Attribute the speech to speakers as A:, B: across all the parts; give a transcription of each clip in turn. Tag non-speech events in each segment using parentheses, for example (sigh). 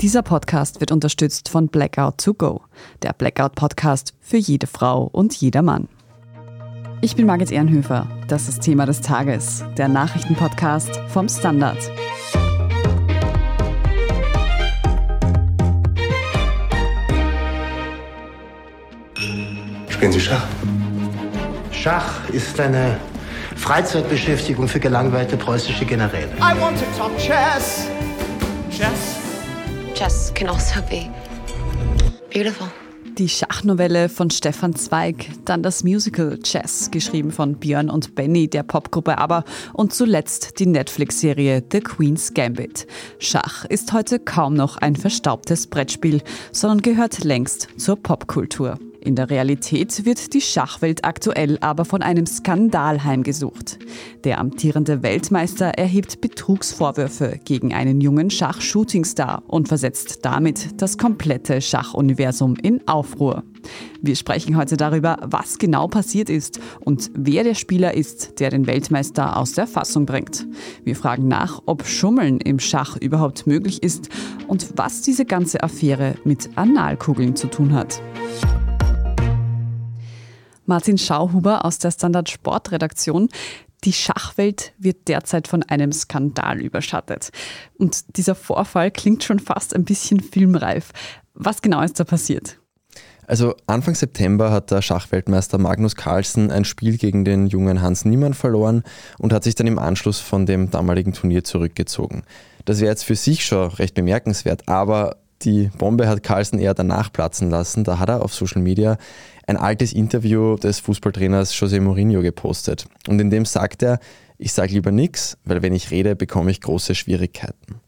A: Dieser Podcast wird unterstützt von Blackout to Go, der Blackout-Podcast für jede Frau und jeder Mann. Ich bin Margit Ehrenhöfer. Das ist Thema des Tages, der Nachrichtenpodcast vom Standard.
B: Spielen Sie Schach?
C: Schach ist eine Freizeitbeschäftigung für gelangweilte preußische Generäle.
D: I want to talk chess. Chess?
E: Chess can also be beautiful.
A: Die Schachnovelle von Stefan Zweig, dann das Musical Chess, geschrieben von Björn und Benny der Popgruppe ABBA und zuletzt die Netflix-Serie The Queen's Gambit. Schach ist heute kaum noch ein verstaubtes Brettspiel, sondern gehört längst zur Popkultur. In der Realität wird die Schachwelt aktuell aber von einem Skandal heimgesucht. Der amtierende Weltmeister erhebt Betrugsvorwürfe gegen einen jungen Schach-Shootingstar und versetzt damit das komplette Schachuniversum in Aufruhr. Wir sprechen heute darüber, was genau passiert ist und wer der Spieler ist, der den Weltmeister aus der Fassung bringt. Wir fragen nach, ob Schummeln im Schach überhaupt möglich ist und was diese ganze Affäre mit Analkugeln zu tun hat. Martin Schauhuber aus der Standard Sportredaktion. Die Schachwelt wird derzeit von einem Skandal überschattet. Und dieser Vorfall klingt schon fast ein bisschen filmreif. Was genau ist da passiert?
F: Also Anfang September hat der Schachweltmeister Magnus Carlsen ein Spiel gegen den jungen Hans Niemann verloren und hat sich dann im Anschluss von dem damaligen Turnier zurückgezogen. Das wäre jetzt für sich schon recht bemerkenswert, aber die Bombe hat Carlsen eher danach platzen lassen. Da hat er auf Social Media ein altes Interview des Fußballtrainers José Mourinho gepostet. Und in dem sagt er, ich sage lieber nichts, weil wenn ich rede, bekomme ich große Schwierigkeiten.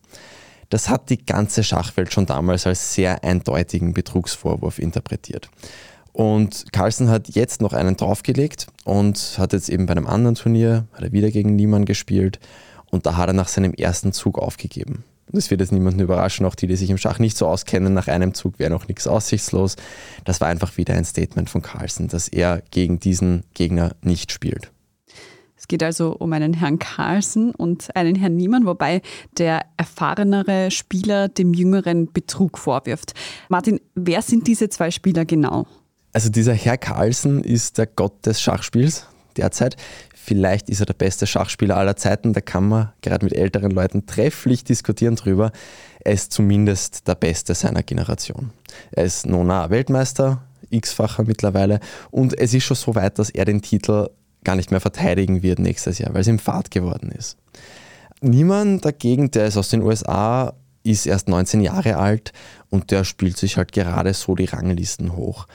F: Das hat die ganze Schachwelt schon damals als sehr eindeutigen Betrugsvorwurf interpretiert. Und Carlsen hat jetzt noch einen draufgelegt und hat jetzt eben bei einem anderen Turnier, hat er wieder gegen niemanden gespielt und da hat er nach seinem ersten Zug aufgegeben. Das wird jetzt niemanden überraschen, auch die, die sich im Schach nicht so auskennen. Nach einem Zug wäre noch nichts aussichtslos. Das war einfach wieder ein Statement von Carlsen, dass er gegen diesen Gegner nicht spielt.
A: Es geht also um einen Herrn Carlsen und einen Herrn Niemann, wobei der erfahrenere Spieler dem jüngeren Betrug vorwirft. Martin, wer sind diese zwei Spieler genau?
F: Also dieser Herr Carlsen ist der Gott des Schachspiels derzeit. Vielleicht ist er der beste Schachspieler aller Zeiten, da kann man gerade mit älteren Leuten trefflich diskutieren drüber. Er ist zumindest der Beste seiner Generation. Er ist Nona Weltmeister, x-facher mittlerweile und es ist schon so weit, dass er den Titel gar nicht mehr verteidigen wird nächstes Jahr, weil es ihm Fahrt geworden ist. Niemand dagegen, der ist aus den USA, ist erst 19 Jahre alt und der spielt sich halt gerade so die Ranglisten hoch.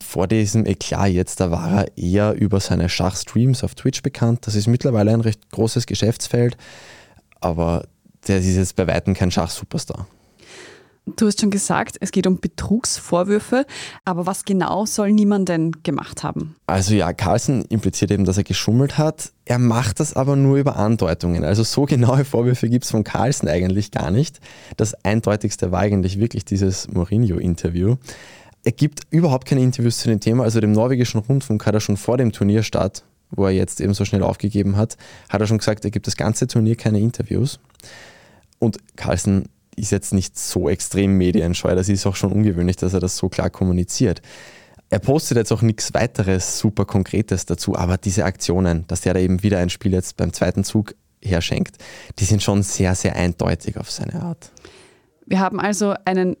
F: Vor diesem Eklat jetzt, da war er eher über seine Schachstreams auf Twitch bekannt. Das ist mittlerweile ein recht großes Geschäftsfeld, aber der ist jetzt bei Weitem kein Schachsuperstar.
A: Du hast schon gesagt, es geht um Betrugsvorwürfe, aber was genau soll niemand denn gemacht haben?
F: Also ja, Carlsen impliziert eben, dass er geschummelt hat. Er macht das aber nur über Andeutungen. Also so genaue Vorwürfe gibt es von Carlsen eigentlich gar nicht. Das eindeutigste war eigentlich wirklich dieses Mourinho-Interview. Er gibt überhaupt keine Interviews zu dem Thema. Also dem norwegischen Rundfunk hat er schon vor dem Turnierstart, wo er jetzt eben so schnell aufgegeben hat, hat er schon gesagt, er gibt das ganze Turnier keine Interviews. Und Carlsen ist jetzt nicht so extrem medienscheu. Das ist auch schon ungewöhnlich, dass er das so klar kommuniziert. Er postet jetzt auch nichts weiteres super Konkretes dazu, aber diese Aktionen, dass der da eben wieder ein Spiel jetzt beim zweiten Zug herschenkt, die sind schon sehr, sehr eindeutig auf seine Art.
A: Wir haben also einen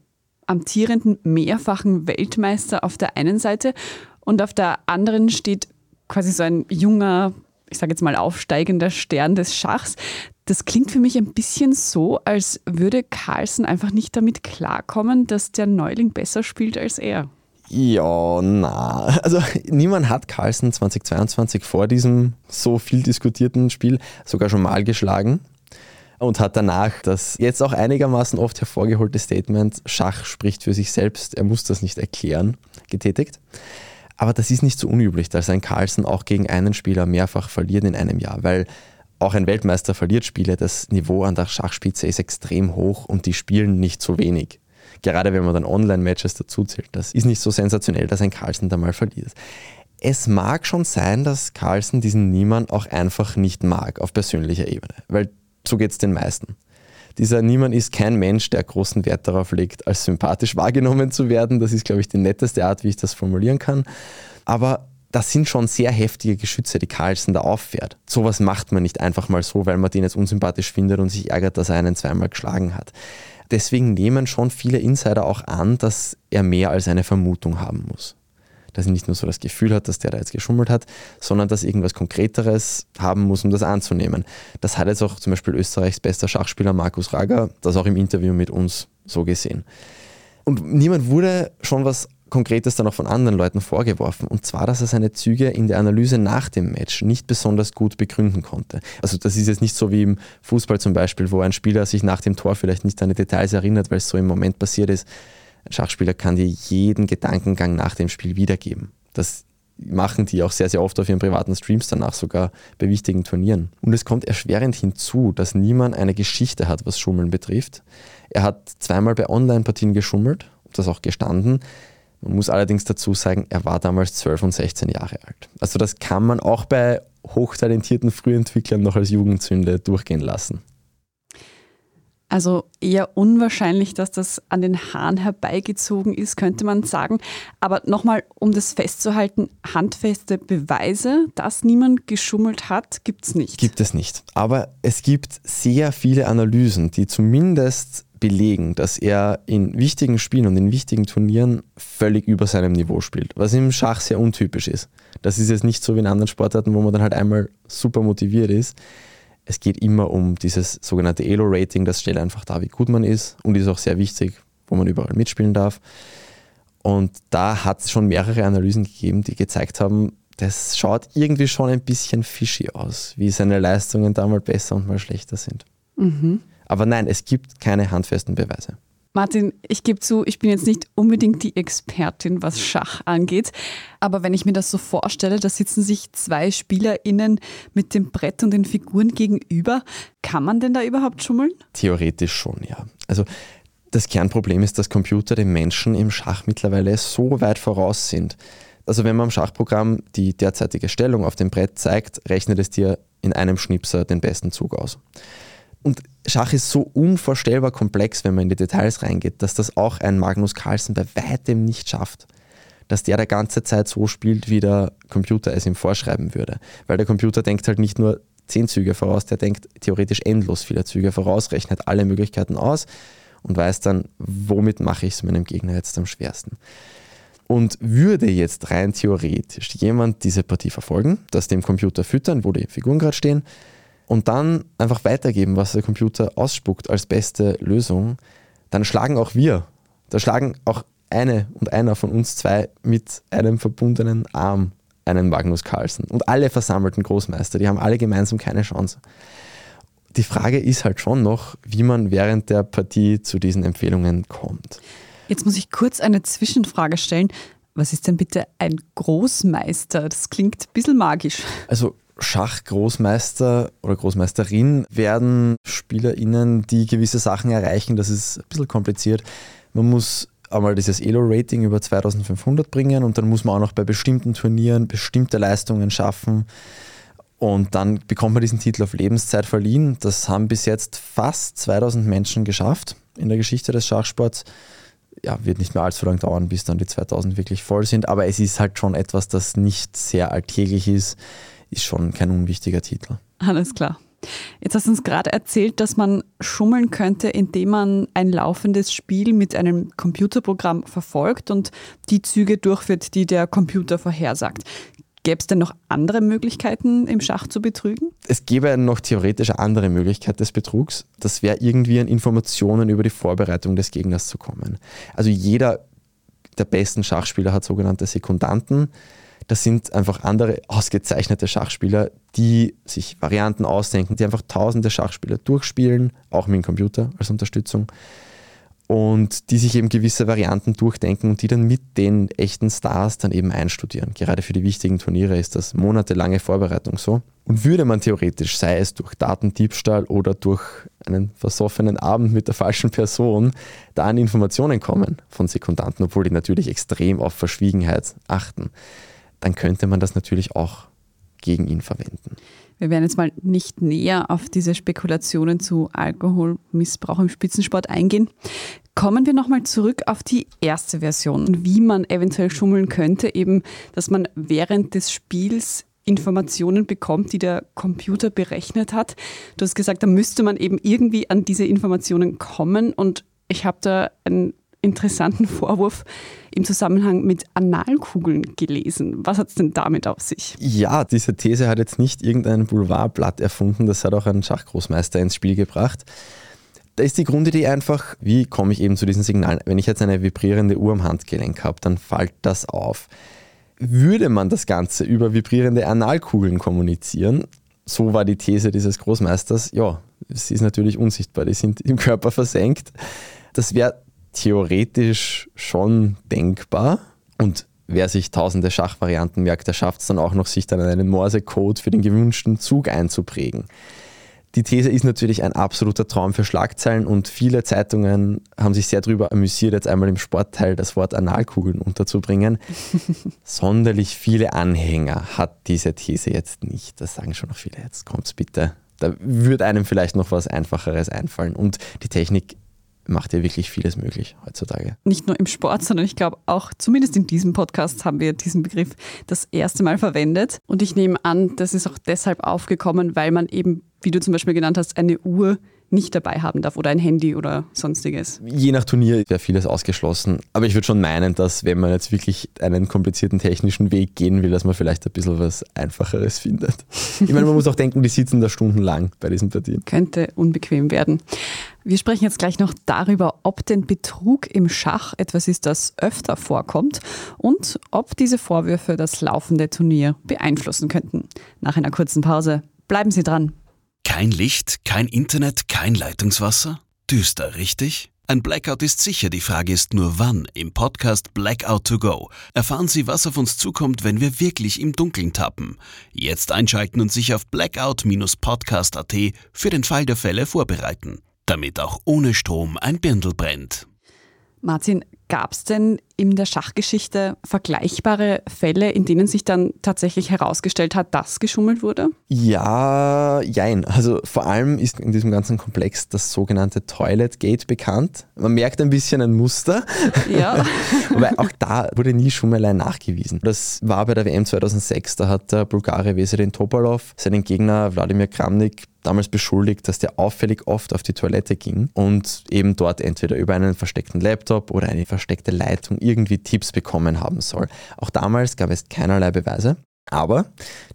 A: amtierenden mehrfachen Weltmeister auf der einen Seite und auf der anderen steht quasi so ein junger, ich sage jetzt mal aufsteigender Stern des Schachs. Das klingt für mich ein bisschen so, als würde Carlsen einfach nicht damit klarkommen, dass der Neuling besser spielt als er.
F: Ja, na. Also niemand hat Carlsen 2022 vor diesem so viel diskutierten Spiel sogar schon mal geschlagen und hat danach das jetzt auch einigermaßen oft hervorgeholte Statement, Schach spricht für sich selbst, er muss das nicht erklären, getätigt. Aber das ist nicht so unüblich, dass ein Carlsen auch gegen einen Spieler mehrfach verliert in einem Jahr, weil auch ein Weltmeister verliert Spiele. Das Niveau an der Schachspitze ist extrem hoch und die spielen nicht so wenig. Gerade wenn man dann Online-Matches dazu zählt. Das ist nicht so sensationell, dass ein Carlsen da mal verliert. Es mag schon sein, dass Carlsen diesen Niemand auch einfach nicht mag auf persönlicher Ebene, weil so geht es den meisten. Dieser Niemand ist kein Mensch, der großen Wert darauf legt, als sympathisch wahrgenommen zu werden. Das ist, glaube ich, die netteste Art, wie ich das formulieren kann. Aber das sind schon sehr heftige Geschütze, die Carlsen da auffährt. Sowas macht man nicht einfach mal so, weil man den jetzt unsympathisch findet und sich ärgert, dass er einen zweimal geschlagen hat. Deswegen nehmen schon viele Insider auch an, dass er mehr als eine Vermutung haben muss. Dass er nicht nur so das Gefühl hat, dass der da jetzt geschummelt hat, sondern dass irgendwas Konkreteres haben muss, um das anzunehmen. Das hat jetzt auch zum Beispiel Österreichs bester Schachspieler Markus Rager, das auch im Interview mit uns so gesehen. Und niemand wurde schon was Konkretes dann auch von anderen Leuten vorgeworfen. Und zwar, dass er seine Züge in der Analyse nach dem Match nicht besonders gut begründen konnte. Also das ist jetzt nicht so wie im Fußball zum Beispiel, wo ein Spieler sich nach dem Tor vielleicht nicht an die Details erinnert, weil es so im Moment passiert ist. Schachspieler kann dir jeden Gedankengang nach dem Spiel wiedergeben. Das machen die auch sehr, sehr oft auf ihren privaten Streams danach, sogar bei wichtigen Turnieren. Und es kommt erschwerend hinzu, dass niemand eine Geschichte hat, was Schummeln betrifft. Er hat zweimal bei Online-Partien geschummelt, das auch gestanden. Man muss allerdings dazu sagen, er war damals 12 und 16 Jahre alt. Also das kann man auch bei hochtalentierten Frühentwicklern noch als Jugendsünde durchgehen lassen.
A: Also eher unwahrscheinlich, dass das an den Haaren herbeigezogen ist, könnte man sagen. Aber nochmal, um das festzuhalten, handfeste Beweise, dass niemand geschummelt hat, gibt es nicht.
F: Gibt es nicht. Aber es gibt sehr viele Analysen, die zumindest belegen, dass er in wichtigen Spielen und in wichtigen Turnieren völlig über seinem Niveau spielt, was im Schach sehr untypisch ist. Das ist jetzt nicht so wie in anderen Sportarten, wo man dann halt einmal super motiviert ist. Es geht immer um dieses sogenannte Elo-Rating, das stellt einfach da, wie gut man ist und ist auch sehr wichtig, wo man überall mitspielen darf. Und da hat es schon mehrere Analysen gegeben, die gezeigt haben, das schaut irgendwie schon ein bisschen fishy aus, wie seine Leistungen da mal besser und mal schlechter sind. Mhm. Aber nein, es gibt keine handfesten Beweise.
A: Martin, ich gebe zu, ich bin jetzt nicht unbedingt die Expertin, was Schach angeht. Aber wenn ich mir das so vorstelle, da sitzen sich zwei SpielerInnen mit dem Brett und den Figuren gegenüber. Kann man denn da überhaupt schummeln?
F: Theoretisch schon, ja. Also das Kernproblem ist, dass Computer den Menschen im Schach mittlerweile so weit voraus sind. Also wenn man im Schachprogramm die derzeitige Stellung auf dem Brett zeigt, rechnet es dir in einem Schnipser den besten Zug aus. Und Schach ist so unvorstellbar komplex, wenn man in die Details reingeht, dass das auch ein Magnus Carlsen bei weitem nicht schafft. Dass der der ganze Zeit so spielt, wie der Computer es ihm vorschreiben würde. Weil der Computer denkt halt nicht nur zehn Züge voraus, der denkt theoretisch endlos viele Züge voraus, rechnet alle Möglichkeiten aus und weiß dann, womit mache ich es meinem Gegner jetzt am schwersten. Und würde jetzt rein theoretisch jemand diese Partie verfolgen, das dem Computer füttern, wo die Figuren gerade stehen, und dann einfach weitergeben, was der Computer ausspuckt als beste Lösung, dann schlagen auch wir, da schlagen auch eine und einer von uns zwei mit einem verbundenen Arm einen Magnus Carlsen. Und alle versammelten Großmeister, die haben alle gemeinsam keine Chance. Die Frage ist halt schon noch, wie man während der Partie zu diesen Empfehlungen kommt.
A: Jetzt muss ich kurz eine Zwischenfrage stellen. Was ist denn bitte ein Großmeister? Das klingt ein bisschen magisch.
F: Also Schachgroßmeister oder Großmeisterin werden SpielerInnen, die gewisse Sachen erreichen. Das ist ein bisschen kompliziert. Man muss einmal dieses Elo-Rating über 2500 bringen und dann muss man auch noch bei bestimmten Turnieren bestimmte Leistungen schaffen. Und dann bekommt man diesen Titel auf Lebenszeit verliehen. Das haben bis jetzt fast 2000 Menschen geschafft in der Geschichte des Schachsports. Ja, wird nicht mehr allzu lange dauern, bis dann die 2000 wirklich voll sind. Aber es ist halt schon etwas, das nicht sehr alltäglich ist ist schon kein unwichtiger Titel.
A: Alles klar. Jetzt hast du uns gerade erzählt, dass man schummeln könnte, indem man ein laufendes Spiel mit einem Computerprogramm verfolgt und die Züge durchführt, die der Computer vorhersagt. Gäbe es denn noch andere Möglichkeiten im Schach zu betrügen?
F: Es gäbe noch theoretisch eine andere Möglichkeit des Betrugs. Das wäre irgendwie an Informationen über die Vorbereitung des Gegners zu kommen. Also jeder der besten Schachspieler hat sogenannte Sekundanten. Das sind einfach andere ausgezeichnete Schachspieler, die sich Varianten ausdenken, die einfach tausende Schachspieler durchspielen, auch mit dem Computer als Unterstützung. Und die sich eben gewisse Varianten durchdenken und die dann mit den echten Stars dann eben einstudieren. Gerade für die wichtigen Turniere ist das monatelange Vorbereitung so. Und würde man theoretisch, sei es durch Datendiebstahl oder durch einen versoffenen Abend mit der falschen Person, da an Informationen kommen von Sekundanten, obwohl die natürlich extrem auf Verschwiegenheit achten, dann könnte man das natürlich auch gegen ihn verwenden.
A: Wir werden jetzt mal nicht näher auf diese Spekulationen zu Alkoholmissbrauch im Spitzensport eingehen. Kommen wir nochmal zurück auf die erste Version, wie man eventuell schummeln könnte, eben, dass man während des Spiels Informationen bekommt, die der Computer berechnet hat. Du hast gesagt, da müsste man eben irgendwie an diese Informationen kommen und ich habe da einen interessanten Vorwurf im Zusammenhang mit Analkugeln gelesen. Was hat es denn damit auf sich?
F: Ja, diese These hat jetzt nicht irgendein Boulevardblatt erfunden, das hat auch ein Schachgroßmeister ins Spiel gebracht. Da ist die Grundidee einfach, wie komme ich eben zu diesen Signalen? Wenn ich jetzt eine vibrierende Uhr am Handgelenk habe, dann fällt das auf. Würde man das Ganze über vibrierende Analkugeln kommunizieren, so war die These dieses Großmeisters, ja, sie ist natürlich unsichtbar, die sind im Körper versenkt. Das wäre theoretisch schon denkbar. Und wer sich tausende Schachvarianten merkt, der schafft es dann auch noch, sich dann einen Morse-Code für den gewünschten Zug einzuprägen. Die These ist natürlich ein absoluter Traum für Schlagzeilen und viele Zeitungen haben sich sehr darüber amüsiert, jetzt einmal im Sportteil das Wort Analkugeln unterzubringen. (laughs) Sonderlich viele Anhänger hat diese These jetzt nicht. Das sagen schon noch viele. Jetzt kommt's bitte. Da würde einem vielleicht noch was Einfacheres einfallen. Und die Technik macht ja wirklich vieles möglich heutzutage.
A: Nicht nur im Sport, sondern ich glaube auch, zumindest in diesem Podcast haben wir diesen Begriff das erste Mal verwendet. Und ich nehme an, das ist auch deshalb aufgekommen, weil man eben, wie du zum Beispiel genannt hast, eine Uhr nicht dabei haben darf oder ein Handy oder sonstiges.
F: Je nach Turnier wäre vieles ausgeschlossen. Aber ich würde schon meinen, dass wenn man jetzt wirklich einen komplizierten technischen Weg gehen will, dass man vielleicht ein bisschen was Einfacheres (laughs) findet. Ich meine, man muss auch denken, die sitzen da stundenlang bei diesen Partien.
A: Könnte unbequem werden. Wir sprechen jetzt gleich noch darüber, ob denn Betrug im Schach etwas ist, das öfter vorkommt und ob diese Vorwürfe das laufende Turnier beeinflussen könnten. Nach einer kurzen Pause bleiben Sie dran.
B: Kein Licht, kein Internet, kein Leitungswasser? Düster, richtig? Ein Blackout ist sicher, die Frage ist nur wann. Im Podcast Blackout to Go erfahren Sie, was auf uns zukommt, wenn wir wirklich im Dunkeln tappen. Jetzt einschalten und sich auf blackout-podcast.at für den Fall der Fälle vorbereiten, damit auch ohne Strom ein Birndl brennt.
A: Martin, gab es denn in der Schachgeschichte vergleichbare Fälle, in denen sich dann tatsächlich herausgestellt hat, dass geschummelt wurde?
F: Ja, jein. Also vor allem ist in diesem ganzen Komplex das sogenannte Toilet Gate bekannt. Man merkt ein bisschen ein Muster.
A: Ja. (laughs)
F: Wobei auch da wurde nie Schummelei nachgewiesen. Das war bei der WM 2006, da hat der Bulgare Veselin Topalov seinen Gegner Wladimir Kramnik damals beschuldigt, dass der auffällig oft auf die Toilette ging und eben dort entweder über einen versteckten Laptop oder eine versteckte Leitung irgendwie Tipps bekommen haben soll. Auch damals gab es keinerlei Beweise. Aber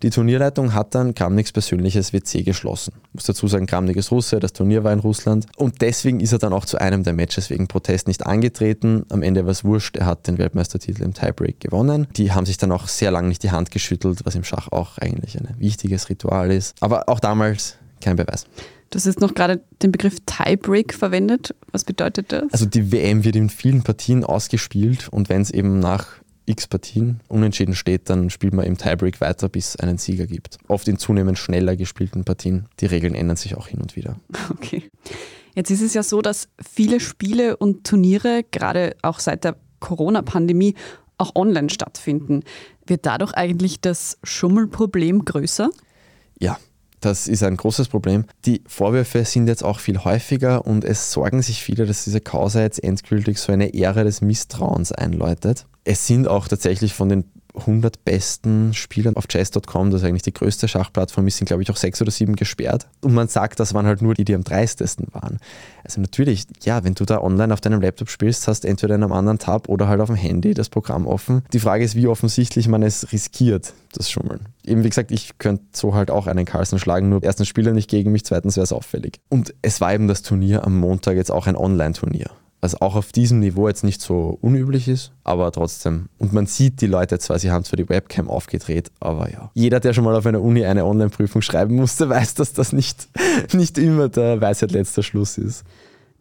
F: die Turnierleitung hat dann Kramniks persönliches WC geschlossen. Ich muss dazu sagen, Kramnik ist Russe, das Turnier war in Russland und deswegen ist er dann auch zu einem der Matches wegen Protest nicht angetreten. Am Ende war es wurscht, er hat den Weltmeistertitel im Tiebreak gewonnen. Die haben sich dann auch sehr lange nicht die Hand geschüttelt, was im Schach auch eigentlich ein wichtiges Ritual ist. Aber auch damals kein Beweis.
A: Du hast jetzt noch gerade den Begriff Tiebreak verwendet. Was bedeutet das?
F: Also die WM wird in vielen Partien ausgespielt und wenn es eben nach x Partien unentschieden steht, dann spielt man im Tiebreak weiter, bis es einen Sieger gibt. Oft in zunehmend schneller gespielten Partien. Die Regeln ändern sich auch hin und wieder. (laughs)
A: Okay. Jetzt ist es ja so, dass viele Spiele und Turniere, gerade auch seit der Corona-Pandemie, auch online stattfinden. Wird dadurch eigentlich das Schummelproblem größer?
F: Ja, das ist ein großes Problem. Die Vorwürfe sind jetzt auch viel häufiger und es sorgen sich viele, dass diese Causa jetzt endgültig so eine Ära des Misstrauens einläutet. Es sind auch tatsächlich von den 100 besten Spielern auf chess.com, das ist eigentlich die größte Schachplattform ist, sind glaube ich auch sechs oder sieben gesperrt. Und man sagt, das waren halt nur die, die am dreistesten waren. Also natürlich, ja, wenn du da online auf deinem Laptop spielst, hast entweder in einem anderen Tab oder halt auf dem Handy das Programm offen. Die Frage ist, wie offensichtlich man es riskiert, das Schummeln. Eben wie gesagt, ich könnte so halt auch einen Carlsen schlagen, nur erstens spielt er nicht gegen mich, zweitens wäre es auffällig. Und es war eben das Turnier am Montag jetzt auch ein Online-Turnier was auch auf diesem Niveau jetzt nicht so unüblich ist, aber trotzdem. Und man sieht die Leute zwar, sie haben zwar die Webcam aufgedreht, aber ja. Jeder, der schon mal auf einer Uni eine Online-Prüfung schreiben musste, (laughs) weiß, dass das nicht, (laughs) nicht immer der Weisheit letzter Schluss ist.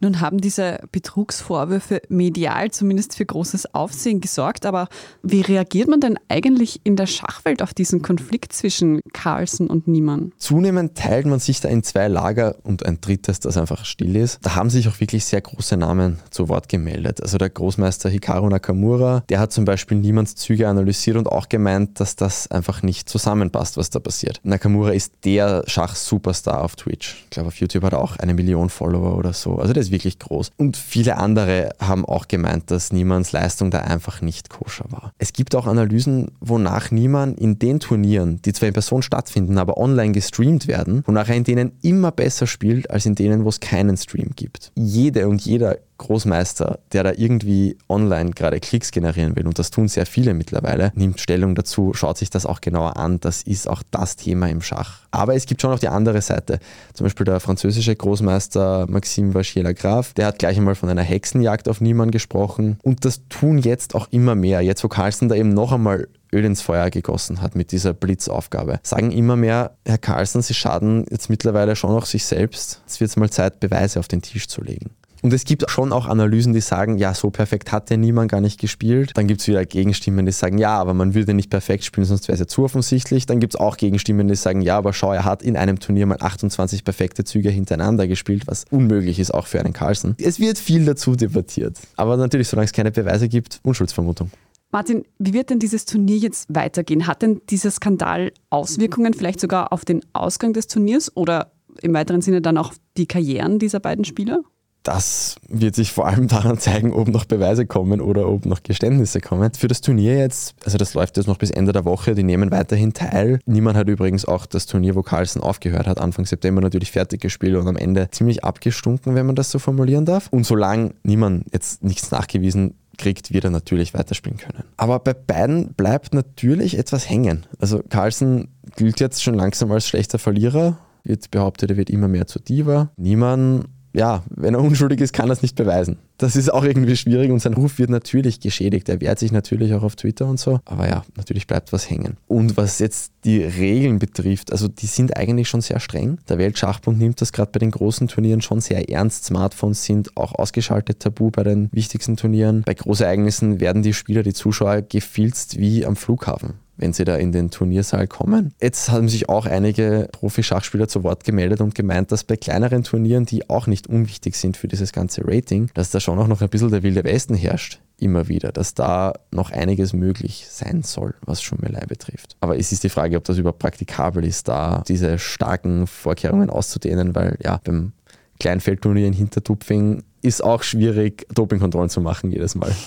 A: Nun haben diese Betrugsvorwürfe medial zumindest für großes Aufsehen gesorgt, aber wie reagiert man denn eigentlich in der Schachwelt auf diesen Konflikt zwischen Carlsen und Niemann?
F: Zunehmend teilt man sich da in zwei Lager und ein drittes, das einfach still ist. Da haben sich auch wirklich sehr große Namen zu Wort gemeldet. Also der Großmeister Hikaru Nakamura, der hat zum Beispiel Niemanns Züge analysiert und auch gemeint, dass das einfach nicht zusammenpasst, was da passiert. Nakamura ist der Schach-Superstar auf Twitch. Ich glaube, auf YouTube hat er auch eine Million Follower oder so. Also der ist wirklich groß. Und viele andere haben auch gemeint, dass Niemanns Leistung da einfach nicht koscher war. Es gibt auch Analysen, wonach Niemann in den Turnieren, die zwar in Person stattfinden, aber online gestreamt werden, wonach er in denen immer besser spielt als in denen, wo es keinen Stream gibt. Jede und jeder Großmeister, der da irgendwie online gerade Klicks generieren will, und das tun sehr viele mittlerweile, nimmt Stellung dazu, schaut sich das auch genauer an. Das ist auch das Thema im Schach. Aber es gibt schon auch die andere Seite. Zum Beispiel der französische Großmeister Maxime Vachier-Lagrave, der hat gleich einmal von einer Hexenjagd auf Niemann gesprochen. Und das tun jetzt auch immer mehr. Jetzt, wo Carlsen da eben noch einmal Öl ins Feuer gegossen hat mit dieser Blitzaufgabe. Sagen immer mehr, Herr Carlsen, Sie schaden jetzt mittlerweile schon auch sich selbst. Es wird mal Zeit, Beweise auf den Tisch zu legen. Und es gibt schon auch Analysen, die sagen, ja, so perfekt hat der niemand gar nicht gespielt. Dann gibt es wieder Gegenstimmen, die sagen, ja, aber man würde nicht perfekt spielen, sonst wäre es ja zu offensichtlich. Dann gibt es auch Gegenstimmen, die sagen, ja, aber schau, er hat in einem Turnier mal 28 perfekte Züge hintereinander gespielt, was unmöglich ist, auch für einen Carlsen. Es wird viel dazu debattiert. Aber natürlich, solange es keine Beweise gibt, Unschuldsvermutung.
A: Martin, wie wird denn dieses Turnier jetzt weitergehen? Hat denn dieser Skandal Auswirkungen vielleicht sogar auf den Ausgang des Turniers oder im weiteren Sinne dann auch die Karrieren dieser beiden Spieler?
F: Das wird sich vor allem daran zeigen, ob noch Beweise kommen oder ob noch Geständnisse kommen. Für das Turnier jetzt, also das läuft jetzt noch bis Ende der Woche, die nehmen weiterhin teil. Niemand hat übrigens auch das Turnier, wo Carlsen aufgehört hat, Anfang September natürlich fertig gespielt und am Ende ziemlich abgestunken, wenn man das so formulieren darf. Und solange niemand jetzt nichts nachgewiesen kriegt, wird er natürlich weiterspielen können. Aber bei beiden bleibt natürlich etwas hängen. Also Carlsen gilt jetzt schon langsam als schlechter Verlierer, wird behauptet, er wird immer mehr zur Diva. Niemand ja, wenn er unschuldig ist, kann er es nicht beweisen. Das ist auch irgendwie schwierig und sein Ruf wird natürlich geschädigt. Er wehrt sich natürlich auch auf Twitter und so. Aber ja, natürlich bleibt was hängen. Und was jetzt die Regeln betrifft, also die sind eigentlich schon sehr streng. Der Weltschachbund nimmt das gerade bei den großen Turnieren schon sehr ernst. Smartphones sind auch ausgeschaltet tabu bei den wichtigsten Turnieren. Bei Großereignissen werden die Spieler, die Zuschauer gefilzt wie am Flughafen wenn sie da in den Turniersaal kommen. Jetzt haben sich auch einige Profi-Schachspieler zu Wort gemeldet und gemeint, dass bei kleineren Turnieren, die auch nicht unwichtig sind für dieses ganze Rating, dass da schon auch noch ein bisschen der wilde Westen herrscht immer wieder, dass da noch einiges möglich sein soll, was Schummelei betrifft. Aber es ist die Frage, ob das überhaupt praktikabel ist, da diese starken Vorkehrungen auszudehnen, weil ja, beim Kleinfeldturnier in Hintertupfing ist auch schwierig, Dopingkontrollen zu machen jedes Mal. (laughs)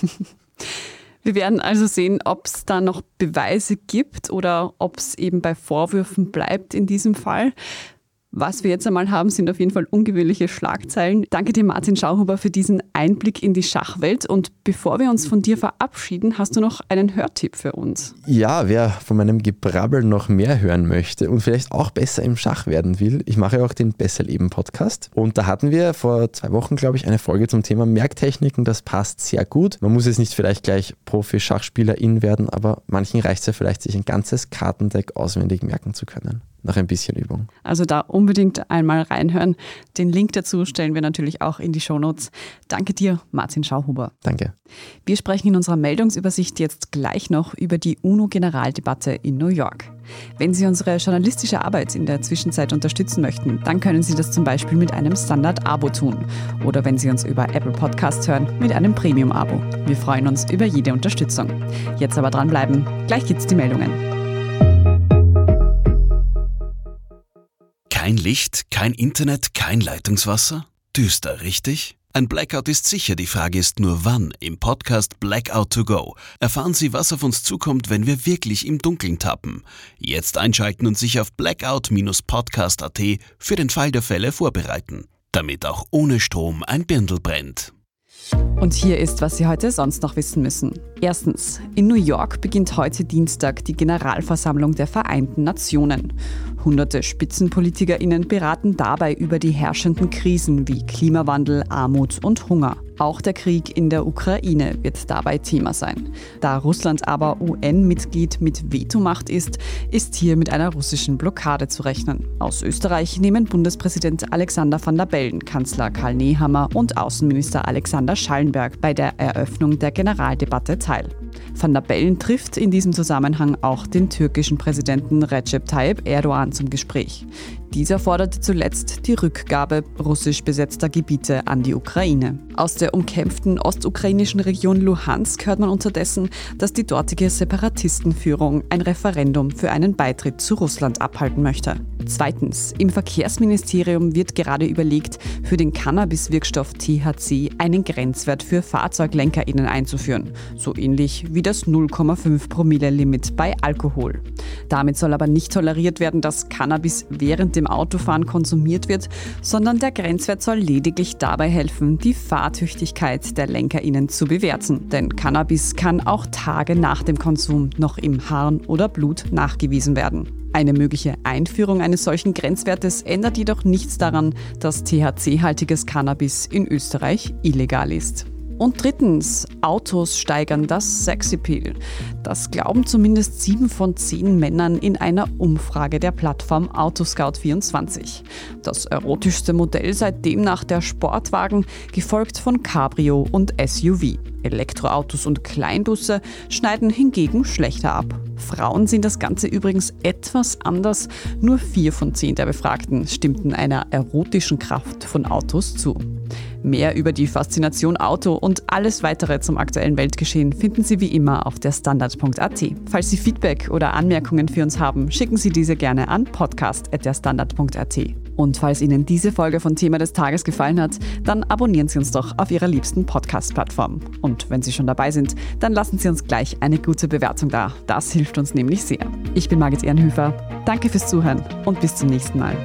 A: Wir werden also sehen, ob es da noch Beweise gibt oder ob es eben bei Vorwürfen bleibt in diesem Fall. Was wir jetzt einmal haben, sind auf jeden Fall ungewöhnliche Schlagzeilen. Danke dir, Martin Schauhuber, für diesen Einblick in die Schachwelt. Und bevor wir uns von dir verabschieden, hast du noch einen Hörtipp für uns?
F: Ja, wer von meinem Gebrabbel noch mehr hören möchte und vielleicht auch besser im Schach werden will, ich mache auch den Besser Leben Podcast. Und da hatten wir vor zwei Wochen, glaube ich, eine Folge zum Thema Merktechniken. Das passt sehr gut. Man muss jetzt nicht vielleicht gleich Profi-Schachspielerin werden, aber manchen reicht es ja vielleicht, sich ein ganzes Kartendeck auswendig merken zu können nach ein bisschen Übung.
A: Also da unbedingt einmal reinhören. Den Link dazu stellen wir natürlich auch in die Shownotes. Danke dir, Martin Schauhuber.
F: Danke.
A: Wir sprechen in unserer Meldungsübersicht jetzt gleich noch über die UNO-Generaldebatte in New York. Wenn Sie unsere journalistische Arbeit in der Zwischenzeit unterstützen möchten, dann können Sie das zum Beispiel mit einem Standard-Abo tun. Oder wenn Sie uns über Apple Podcasts hören, mit einem Premium-Abo. Wir freuen uns über jede Unterstützung. Jetzt aber dranbleiben, gleich gibt's die Meldungen.
B: Kein Licht, kein Internet, kein Leitungswasser? Düster, richtig? Ein Blackout ist sicher, die Frage ist nur wann. Im Podcast Blackout to Go erfahren Sie, was auf uns zukommt, wenn wir wirklich im Dunkeln tappen. Jetzt einschalten und sich auf blackout-podcast.at für den Fall der Fälle vorbereiten, damit auch ohne Strom ein Birndl brennt.
A: Und hier ist, was Sie heute sonst noch wissen müssen. Erstens, in New York beginnt heute Dienstag die Generalversammlung der Vereinten Nationen. Hunderte SpitzenpolitikerInnen beraten dabei über die herrschenden Krisen wie Klimawandel, Armut und Hunger. Auch der Krieg in der Ukraine wird dabei Thema sein. Da Russland aber UN-Mitglied mit Vetomacht ist, ist hier mit einer russischen Blockade zu rechnen. Aus Österreich nehmen Bundespräsident Alexander van der Bellen, Kanzler Karl Nehammer und Außenminister Alexander Schallenberg bei der Eröffnung der Generaldebatte teil. Van der Bellen trifft in diesem Zusammenhang auch den türkischen Präsidenten Recep Tayyip Erdogan zum Gespräch. Dieser forderte zuletzt die Rückgabe russisch besetzter Gebiete an die Ukraine. Aus der umkämpften ostukrainischen Region Luhansk hört man unterdessen, dass die dortige Separatistenführung ein Referendum für einen Beitritt zu Russland abhalten möchte. Zweitens, im Verkehrsministerium wird gerade überlegt, für den Cannabis-Wirkstoff THC einen Grenzwert für FahrzeuglenkerInnen einzuführen, so ähnlich wie das 0,5 Promille-Limit bei Alkohol. Damit soll aber nicht toleriert werden, dass Cannabis während dem Autofahren konsumiert wird, sondern der Grenzwert soll lediglich dabei helfen, die Fahrtüchtigkeit der LenkerInnen zu bewerten. Denn Cannabis kann auch Tage nach dem Konsum noch im Harn oder Blut nachgewiesen werden. Eine mögliche Einführung eines solchen Grenzwertes ändert jedoch nichts daran, dass THC-haltiges Cannabis in Österreich illegal ist. Und drittens, Autos steigern das Sexappeal. Das glauben zumindest sieben von zehn Männern in einer Umfrage der Plattform Autoscout24. Das erotischste Modell sei demnach der Sportwagen, gefolgt von Cabrio und SUV. Elektroautos und Kleinbusse schneiden hingegen schlechter ab. Frauen sehen das Ganze übrigens etwas anders. Nur vier von zehn der Befragten stimmten einer erotischen Kraft von Autos zu. Mehr über die Faszination Auto und alles weitere zum aktuellen Weltgeschehen finden Sie wie immer auf der Standard.at. Falls Sie Feedback oder Anmerkungen für uns haben, schicken Sie diese gerne an podcast.derstandard.at. Und falls Ihnen diese Folge von Thema des Tages gefallen hat, dann abonnieren Sie uns doch auf Ihrer liebsten Podcast-Plattform. Und wenn Sie schon dabei sind, dann lassen Sie uns gleich eine gute Bewertung da. Das hilft uns nämlich sehr. Ich bin Margit Ehrenhöfer. Danke fürs Zuhören und bis zum nächsten Mal.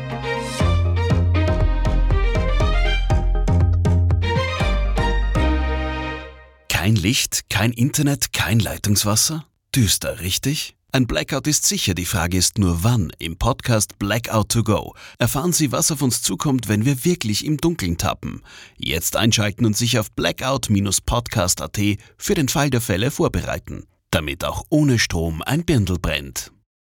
B: Kein Licht, kein Internet, kein Leitungswasser? Düster, richtig? Ein Blackout ist sicher, die Frage ist nur wann. Im Podcast Blackout to Go erfahren Sie, was auf uns zukommt, wenn wir wirklich im Dunkeln tappen. Jetzt einschalten und sich auf blackout-podcast.at für den Fall der Fälle vorbereiten, damit auch ohne Strom ein Birndl brennt.